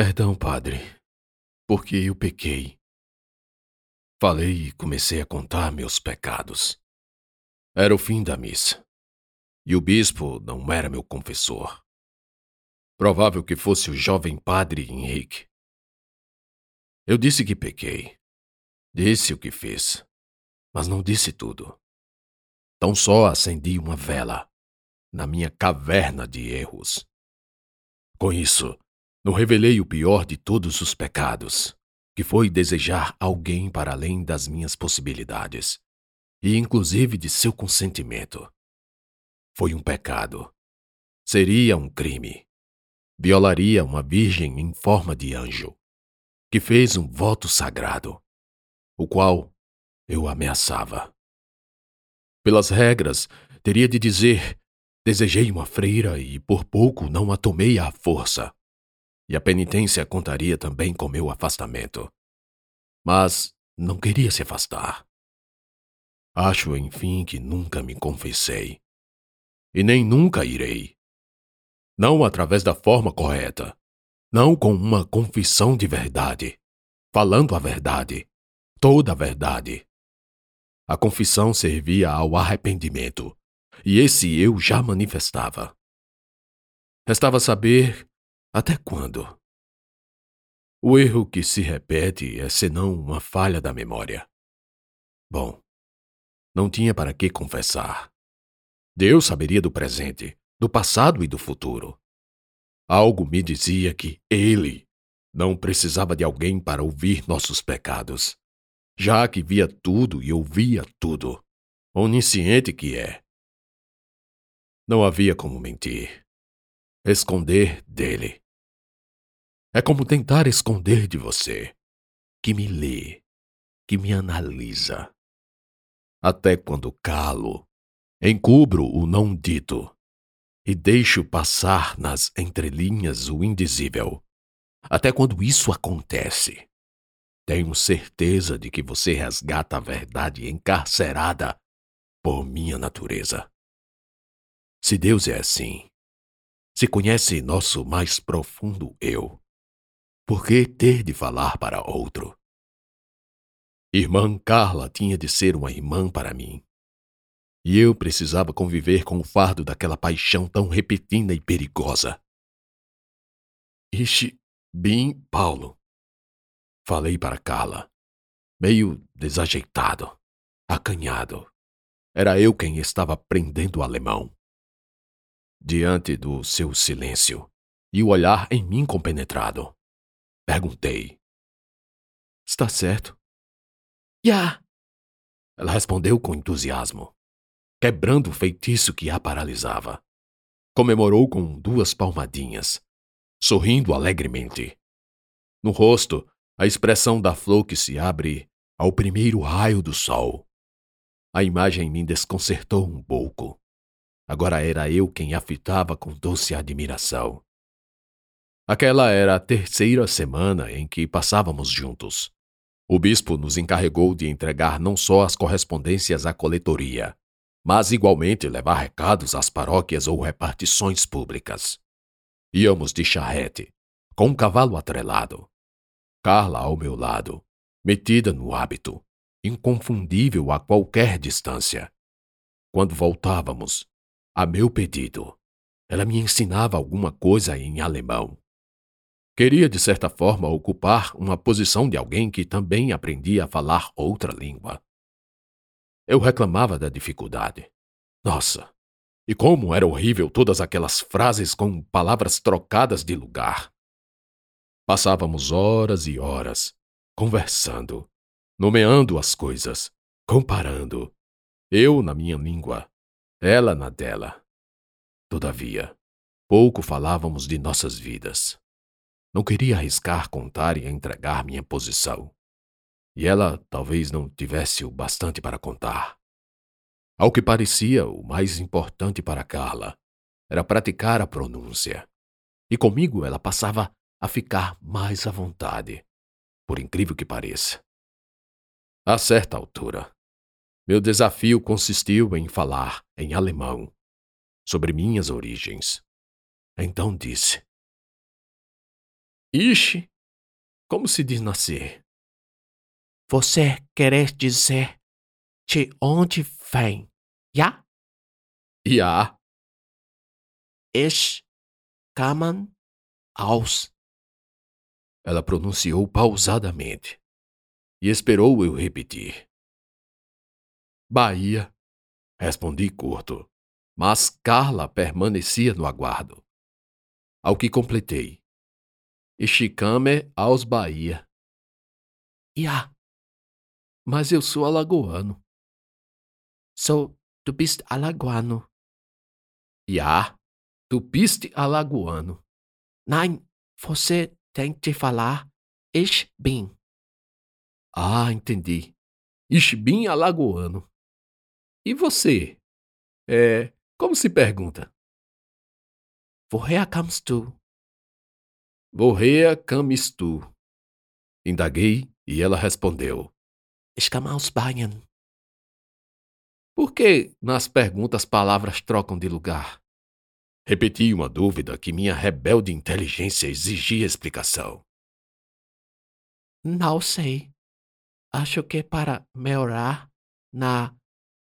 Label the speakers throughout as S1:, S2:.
S1: Perdão, padre, porque eu pequei. Falei e comecei a contar meus pecados. Era o fim da missa. E o bispo não era meu confessor. Provável que fosse o jovem padre Henrique. Eu disse que pequei. Disse o que fiz. Mas não disse tudo. Tão só acendi uma vela na minha caverna de erros. Com isso, não revelei o pior de todos os pecados, que foi desejar alguém para além das minhas possibilidades, e inclusive de seu consentimento. Foi um pecado. Seria um crime. Violaria uma virgem em forma de anjo, que fez um voto sagrado, o qual eu ameaçava. Pelas regras, teria de dizer: desejei uma freira e por pouco não a tomei à força e a penitência contaria também com meu afastamento. Mas não queria se afastar. Acho, enfim, que nunca me confessei. E nem nunca irei. Não através da forma correta. Não com uma confissão de verdade. Falando a verdade. Toda a verdade. A confissão servia ao arrependimento. E esse eu já manifestava. Restava saber até quando? O erro que se repete é senão uma falha da memória. Bom, não tinha para que confessar. Deus saberia do presente, do passado e do futuro. Algo me dizia que Ele não precisava de alguém para ouvir nossos pecados, já que via tudo e ouvia tudo, onisciente que é. Não havia como mentir, esconder dele. É como tentar esconder de você, que me lê, que me analisa. Até quando calo, encubro o não dito e deixo passar nas entrelinhas o indizível. Até quando isso acontece, tenho certeza de que você resgata a verdade encarcerada por minha natureza. Se Deus é assim, se conhece nosso mais profundo eu, por que ter de falar para outro? Irmã Carla tinha de ser uma irmã para mim. E eu precisava conviver com o fardo daquela paixão tão repentina e perigosa. Ishi bem Paulo. Falei para Carla, meio desajeitado, acanhado. Era eu quem estava aprendendo alemão. Diante do seu silêncio e o olhar em mim compenetrado, Perguntei. Está certo? Ya! Ela respondeu com entusiasmo, quebrando o feitiço que a paralisava. Comemorou com duas palmadinhas, sorrindo alegremente. No rosto, a expressão da flor que se abre ao primeiro raio do sol. A imagem me desconcertou um pouco. Agora era eu quem a fitava com doce admiração. Aquela era a terceira semana em que passávamos juntos. O bispo nos encarregou de entregar não só as correspondências à coletoria, mas igualmente levar recados às paróquias ou repartições públicas. Íamos de charrete, com um cavalo atrelado. Carla ao meu lado, metida no hábito, inconfundível a qualquer distância. Quando voltávamos, a meu pedido, ela me ensinava alguma coisa em alemão. Queria, de certa forma, ocupar uma posição de alguém que também aprendia a falar outra língua. Eu reclamava da dificuldade. Nossa, e como era horrível todas aquelas frases com palavras trocadas de lugar. Passávamos horas e horas conversando, nomeando as coisas, comparando. Eu na minha língua, ela na dela. Todavia, pouco falávamos de nossas vidas. Não queria arriscar contar e entregar minha posição. E ela talvez não tivesse o bastante para contar. Ao que parecia, o mais importante para Carla era praticar a pronúncia. E comigo ela passava a ficar mais à vontade, por incrível que pareça. A certa altura, meu desafio consistiu em falar em alemão sobre minhas origens. Então disse: Ixi, como se diz nascer?
S2: Você quer dizer de onde vem? Ja?
S1: Ja.
S2: Ich kamen aus.
S1: Ela pronunciou pausadamente e esperou eu repetir. Bahia, respondi curto, mas Carla permanecia no aguardo. Ao que completei. Ixicame aos Bahia.
S2: Ja,
S1: Mas eu sou alagoano.
S2: so du bist alagoano.
S1: Ja, tu piste alagoano.
S2: Nein, você tem que falar ich bin.
S1: Ah, entendi. Ishbin alagoano. E você? É, como se pergunta?
S2: Woher kommst du?
S1: Vorrea camistu. Indaguei e ela respondeu.
S2: Ich komme aus Bayern.
S1: Por que nas perguntas palavras trocam de lugar? Repeti uma dúvida que minha rebelde inteligência exigia explicação.
S2: Não sei. Acho que para melhorar na.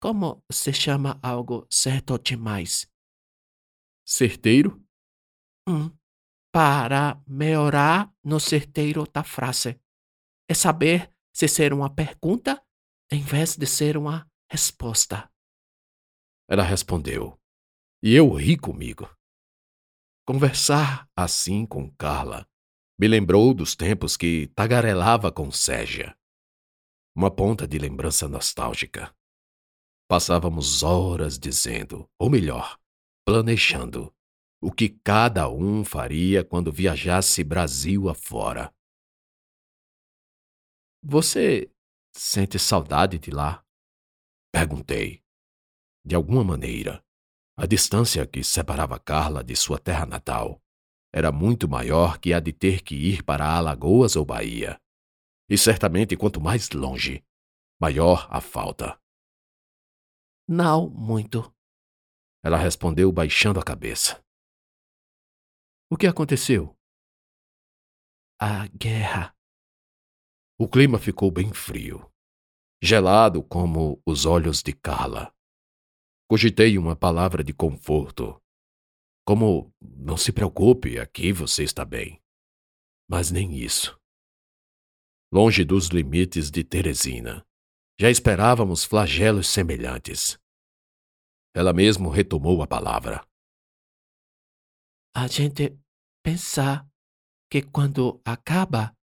S2: Como se chama algo certo demais?
S1: Certeiro?
S2: Hum, para melhorar no certeiro da frase. É saber se ser uma pergunta em vez de ser uma resposta.
S1: Ela respondeu. E eu ri comigo. Conversar assim com Carla me lembrou dos tempos que tagarelava com Ségia. Uma ponta de lembrança nostálgica. Passávamos horas dizendo, ou melhor, planejando, o que cada um faria quando viajasse Brasil afora. Você sente saudade de lá? Perguntei. De alguma maneira, a distância que separava Carla de sua terra natal era muito maior que a de ter que ir para Alagoas ou Bahia. E certamente, quanto mais longe, maior a falta.
S2: Não muito.
S1: Ela respondeu baixando a cabeça. O que aconteceu?
S2: A guerra.
S1: O clima ficou bem frio, gelado como os olhos de Carla. Cogitei uma palavra de conforto, como não se preocupe, aqui você está bem. Mas nem isso. Longe dos limites de Teresina, já esperávamos flagelos semelhantes. Ela mesmo retomou a palavra.
S2: A gente pensar que quando acaba,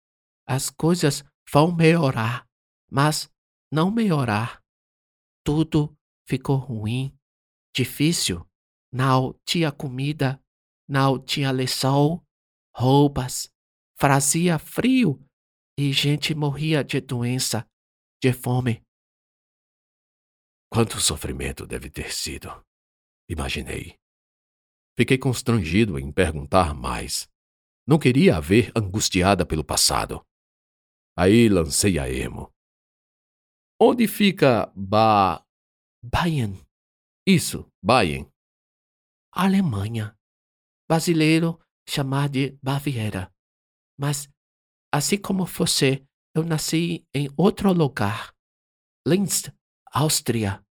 S2: as coisas vão melhorar, mas não melhorar. Tudo ficou ruim, difícil. Não tinha comida, não tinha lençol, roupas, fazia frio e gente morria de doença, de fome.
S1: Quanto sofrimento deve ter sido, imaginei. Fiquei constrangido em perguntar mais. Não queria a ver angustiada pelo passado. Aí lancei a ermo. Onde fica Ba.
S2: Bayern,
S1: Isso, Bayern.
S2: Alemanha. Brasileiro chamar de Baviera. Mas, assim como você, eu nasci em outro lugar. Linz, Áustria.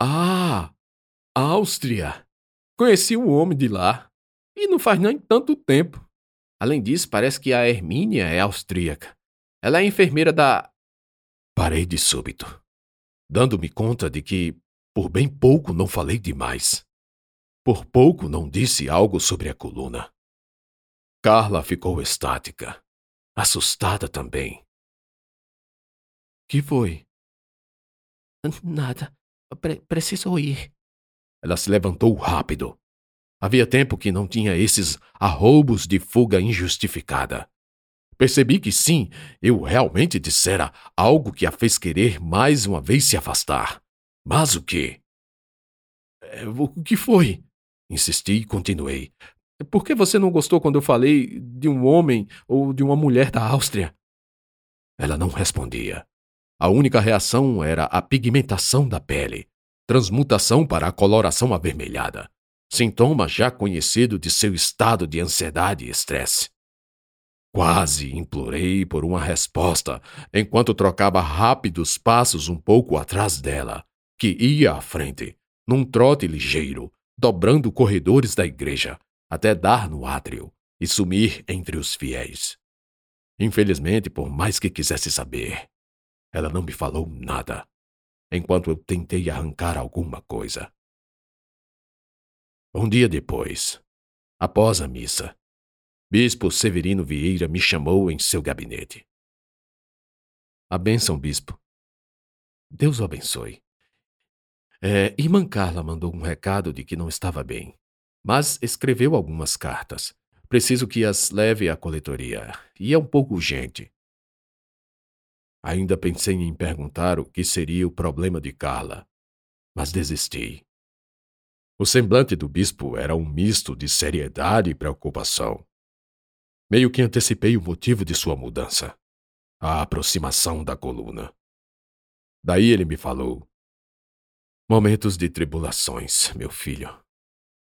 S1: Ah, Áustria. Conheci um homem de lá. E não faz nem tanto tempo. Além disso, parece que a Hermínia é austríaca. Ela é enfermeira da. Parei de súbito, dando-me conta de que, por bem pouco, não falei demais. Por pouco não disse algo sobre a coluna. Carla ficou estática, assustada também. Que foi?
S2: Nada. Pre preciso ir.
S1: Ela se levantou rápido. Havia tempo que não tinha esses arroubos de fuga injustificada. Percebi que sim, eu realmente dissera algo que a fez querer mais uma vez se afastar. Mas o quê? É, O que foi? Insisti e continuei. Por que você não gostou quando eu falei de um homem ou de uma mulher da Áustria? Ela não respondia. A única reação era a pigmentação da pele, transmutação para a coloração avermelhada, sintoma já conhecido de seu estado de ansiedade e estresse. Quase implorei por uma resposta enquanto trocava rápidos passos um pouco atrás dela, que ia à frente, num trote ligeiro, dobrando corredores da igreja, até dar no átrio e sumir entre os fiéis. Infelizmente, por mais que quisesse saber, ela não me falou nada, enquanto eu tentei arrancar alguma coisa. Um dia depois, após a missa, Bispo Severino Vieira me chamou em seu gabinete. A bênção, bispo. Deus o abençoe. É, irmã Carla mandou um recado de que não estava bem, mas escreveu algumas cartas. Preciso que as leve à coletoria, e é um pouco urgente. Ainda pensei em perguntar o que seria o problema de Carla, mas desisti. O semblante do bispo era um misto de seriedade e preocupação. Meio que antecipei o motivo de sua mudança a aproximação da coluna. Daí ele me falou: Momentos de tribulações, meu filho.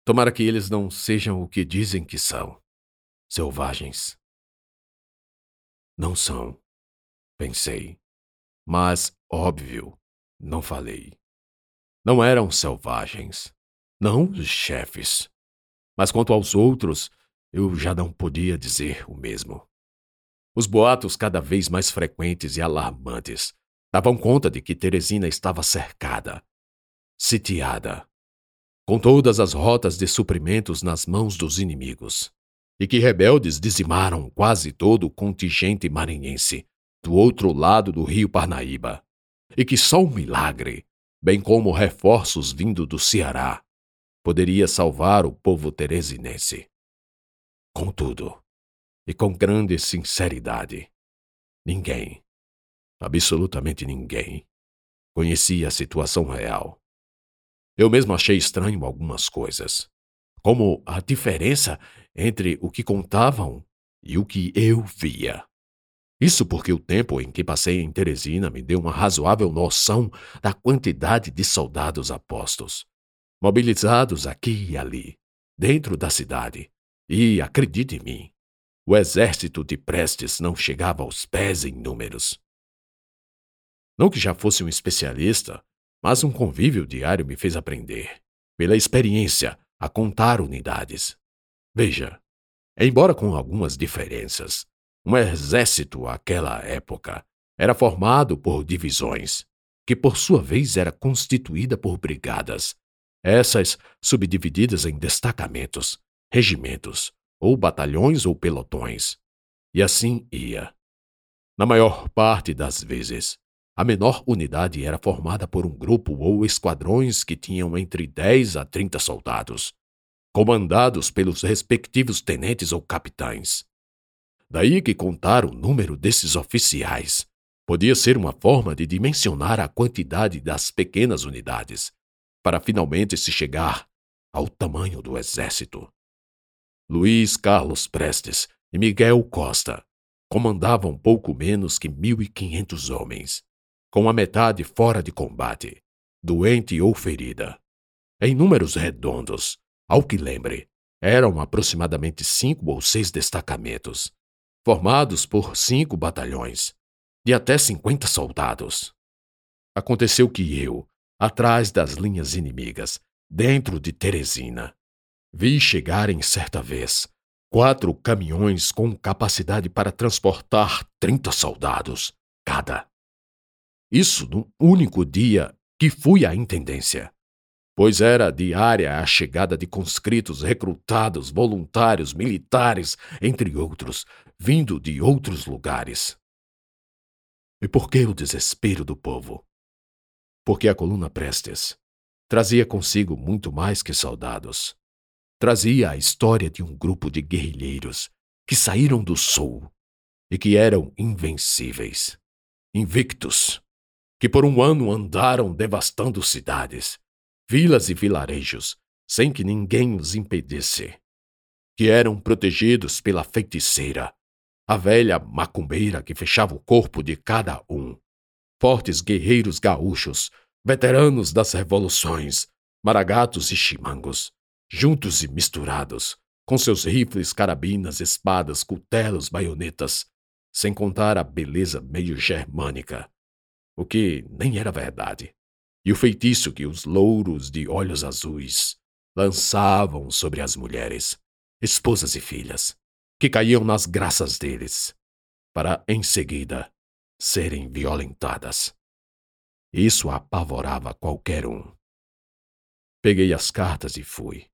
S1: Tomara que eles não sejam o que dizem que são selvagens. Não são, pensei. Mas, óbvio, não falei. Não eram selvagens. Não os chefes. Mas quanto aos outros, eu já não podia dizer o mesmo. Os boatos cada vez mais frequentes e alarmantes davam conta de que Teresina estava cercada, sitiada, com todas as rotas de suprimentos nas mãos dos inimigos, e que rebeldes dizimaram quase todo o contingente marinhense do outro lado do rio Parnaíba, e que só um milagre, bem como reforços vindo do Ceará, poderia salvar o povo teresinense. Contudo, e com grande sinceridade, ninguém, absolutamente ninguém, conhecia a situação real. Eu mesmo achei estranho algumas coisas, como a diferença entre o que contavam e o que eu via. Isso porque o tempo em que passei em Teresina me deu uma razoável noção da quantidade de soldados apostos, mobilizados aqui e ali, dentro da cidade, e, acredite em mim, o exército de Prestes não chegava aos pés em números. Não que já fosse um especialista, mas um convívio diário me fez aprender, pela experiência, a contar unidades. Veja, embora com algumas diferenças, um exército àquela época era formado por divisões, que por sua vez era constituída por brigadas, essas subdivididas em destacamentos, regimentos, ou batalhões ou pelotões. E assim ia. Na maior parte das vezes, a menor unidade era formada por um grupo ou esquadrões que tinham entre 10 a 30 soldados, comandados pelos respectivos tenentes ou capitães. Daí que contar o número desses oficiais podia ser uma forma de dimensionar a quantidade das pequenas unidades, para finalmente se chegar ao tamanho do exército. Luiz Carlos Prestes e Miguel Costa comandavam pouco menos que 1.500 homens, com a metade fora de combate, doente ou ferida. Em números redondos, ao que lembre, eram aproximadamente cinco ou seis destacamentos, formados por cinco batalhões, de até 50 soldados. Aconteceu que eu, atrás das linhas inimigas, dentro de Teresina, Vi chegarem certa vez quatro caminhões com capacidade para transportar 30 soldados cada. Isso num único dia que fui à intendência, pois era diária a chegada de conscritos recrutados, voluntários, militares, entre outros, vindo de outros lugares. E por que o desespero do povo? Porque a coluna Prestes trazia consigo muito mais que soldados trazia a história de um grupo de guerrilheiros que saíram do sul e que eram invencíveis, invictos, que por um ano andaram devastando cidades, vilas e vilarejos, sem que ninguém os impedisse, que eram protegidos pela feiticeira, a velha macumbeira que fechava o corpo de cada um, fortes guerreiros gaúchos, veteranos das revoluções, maragatos e chimangos, juntos e misturados, com seus rifles, carabinas, espadas, cutelos, baionetas, sem contar a beleza meio germânica, o que nem era verdade, e o feitiço que os louros de olhos azuis lançavam sobre as mulheres, esposas e filhas, que caíam nas graças deles, para em seguida serem violentadas. Isso apavorava qualquer um. Peguei as cartas e fui.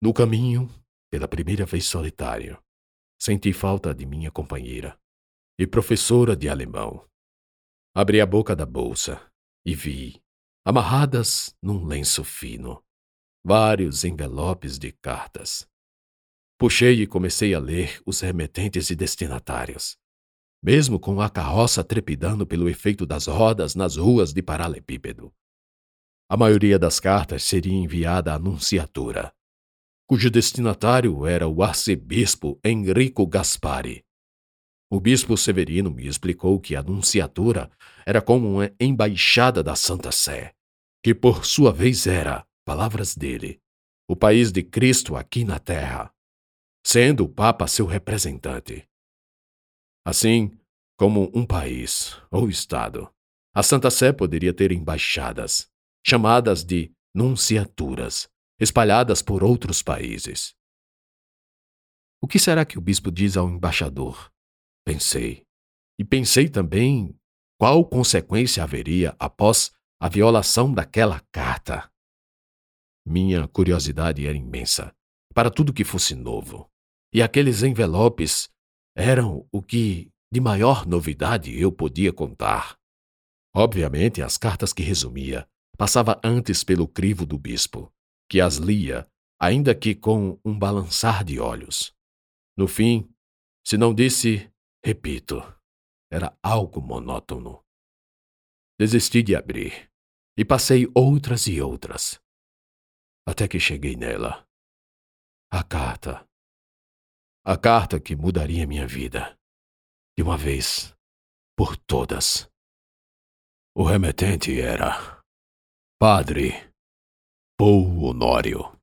S1: No caminho, pela primeira vez solitário, senti falta de minha companheira e professora de alemão. Abri a boca da bolsa e vi, amarradas num lenço fino, vários envelopes de cartas. Puxei e comecei a ler os remetentes e destinatários. Mesmo com a carroça trepidando pelo efeito das rodas nas ruas de paralelepípedo. A maioria das cartas seria enviada à Nunciatura, cujo destinatário era o arcebispo Enrico Gaspari. O bispo Severino me explicou que a Nunciatura era como uma embaixada da Santa Sé, que por sua vez era, palavras dele, o país de Cristo aqui na terra, sendo o Papa seu representante. Assim, como um país ou Estado, a Santa Sé poderia ter embaixadas, chamadas de nunciaturas, espalhadas por outros países. O que será que o bispo diz ao embaixador? Pensei. E pensei também qual consequência haveria após a violação daquela carta. Minha curiosidade era imensa para tudo que fosse novo, e aqueles envelopes eram o que de maior novidade eu podia contar. Obviamente, as cartas que resumia passava antes pelo crivo do bispo, que as lia, ainda que com um balançar de olhos. No fim, se não disse, repito, era algo monótono. Desisti de abrir e passei outras e outras, até que cheguei nela. A carta. A carta que mudaria minha vida, de uma vez por todas. O remetente era Padre Paul Honório